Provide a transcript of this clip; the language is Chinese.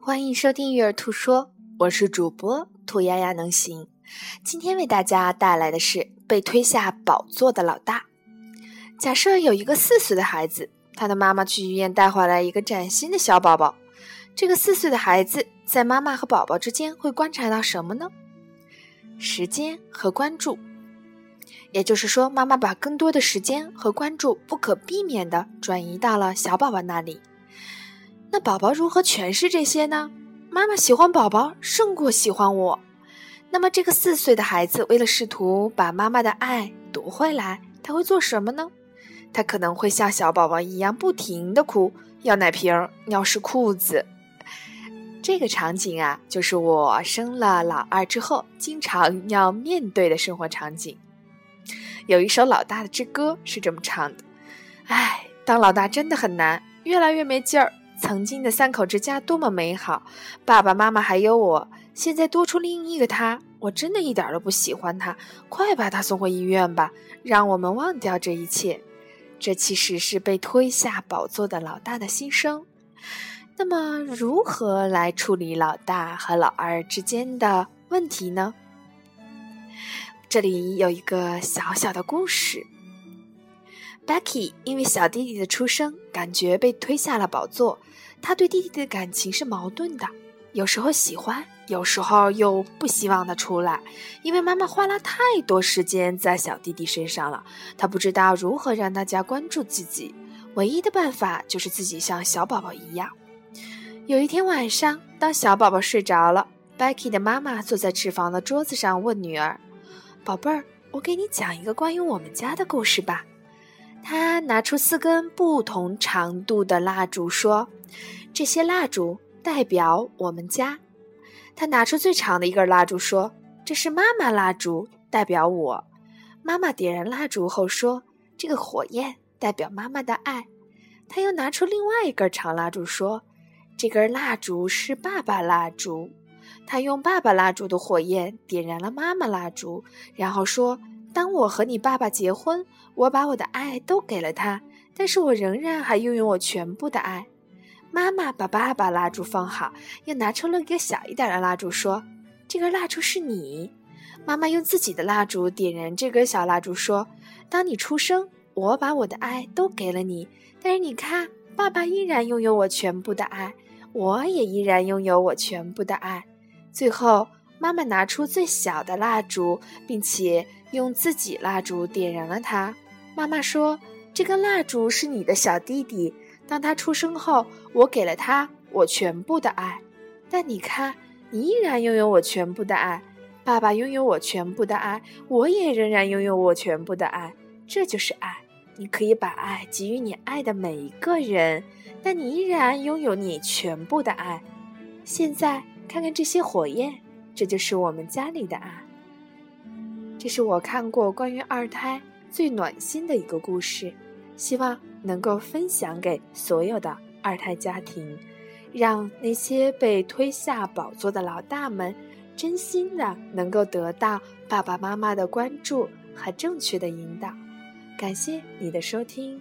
欢迎收听《育儿兔说》，我是主播兔丫丫能行。今天为大家带来的是被推下宝座的老大。假设有一个四岁的孩子，他的妈妈去医院带回来一个崭新的小宝宝。这个四岁的孩子在妈妈和宝宝之间会观察到什么呢？时间和关注。也就是说，妈妈把更多的时间和关注不可避免地转移到了小宝宝那里。那宝宝如何诠释这些呢？妈妈喜欢宝宝胜过喜欢我。那么，这个四岁的孩子为了试图把妈妈的爱夺回来，他会做什么呢？他可能会像小宝宝一样不停地哭，要奶瓶，尿湿裤子。这个场景啊，就是我生了老二之后经常要面对的生活场景。有一首老大的之歌是这么唱的：“唉，当老大真的很难，越来越没劲儿。”曾经的三口之家多么美好，爸爸妈妈还有我。现在多出另一个他，我真的一点都不喜欢他。快把他送回医院吧，让我们忘掉这一切。这其实是被推下宝座的老大的心声。那么，如何来处理老大和老二之间的问题呢？这里有一个小小的故事。Becky 因为小弟弟的出生，感觉被推下了宝座。他对弟弟的感情是矛盾的，有时候喜欢，有时候又不希望他出来，因为妈妈花了太多时间在小弟弟身上了。他不知道如何让大家关注自己，唯一的办法就是自己像小宝宝一样。有一天晚上，当小宝宝睡着了，Becky 的妈妈坐在厨房的桌子上问女儿：“宝贝儿，我给你讲一个关于我们家的故事吧。”他拿出四根不同长度的蜡烛，说：“这些蜡烛代表我们家。”他拿出最长的一根蜡烛，说：“这是妈妈蜡烛，代表我。”妈妈点燃蜡烛后说：“这个火焰代表妈妈的爱。”他又拿出另外一根长蜡烛，说：“这根蜡烛是爸爸蜡烛。”他用爸爸蜡烛的火焰点燃了妈妈蜡烛，然后说。当我和你爸爸结婚，我把我的爱都给了他，但是我仍然还拥有我全部的爱。妈妈把爸爸蜡烛放好，又拿出了一个小一点的蜡烛，说：“这根蜡烛是你。”妈妈用自己的蜡烛点燃这根小蜡烛，说：“当你出生，我把我的爱都给了你，但是你看，爸爸依然拥有我全部的爱，我也依然拥有我全部的爱。”最后。妈妈拿出最小的蜡烛，并且用自己蜡烛点燃了它。妈妈说：“这根蜡烛是你的小弟弟，当他出生后，我给了他我全部的爱。但你看，你依然拥有我全部的爱。爸爸拥有我全部的爱，我也仍然拥有我全部的爱。这就是爱。你可以把爱给予你爱的每一个人，但你依然拥有你全部的爱。现在看看这些火焰。”这就是我们家里的爱。这是我看过关于二胎最暖心的一个故事，希望能够分享给所有的二胎家庭，让那些被推下宝座的老大们真心的能够得到爸爸妈妈的关注和正确的引导。感谢你的收听。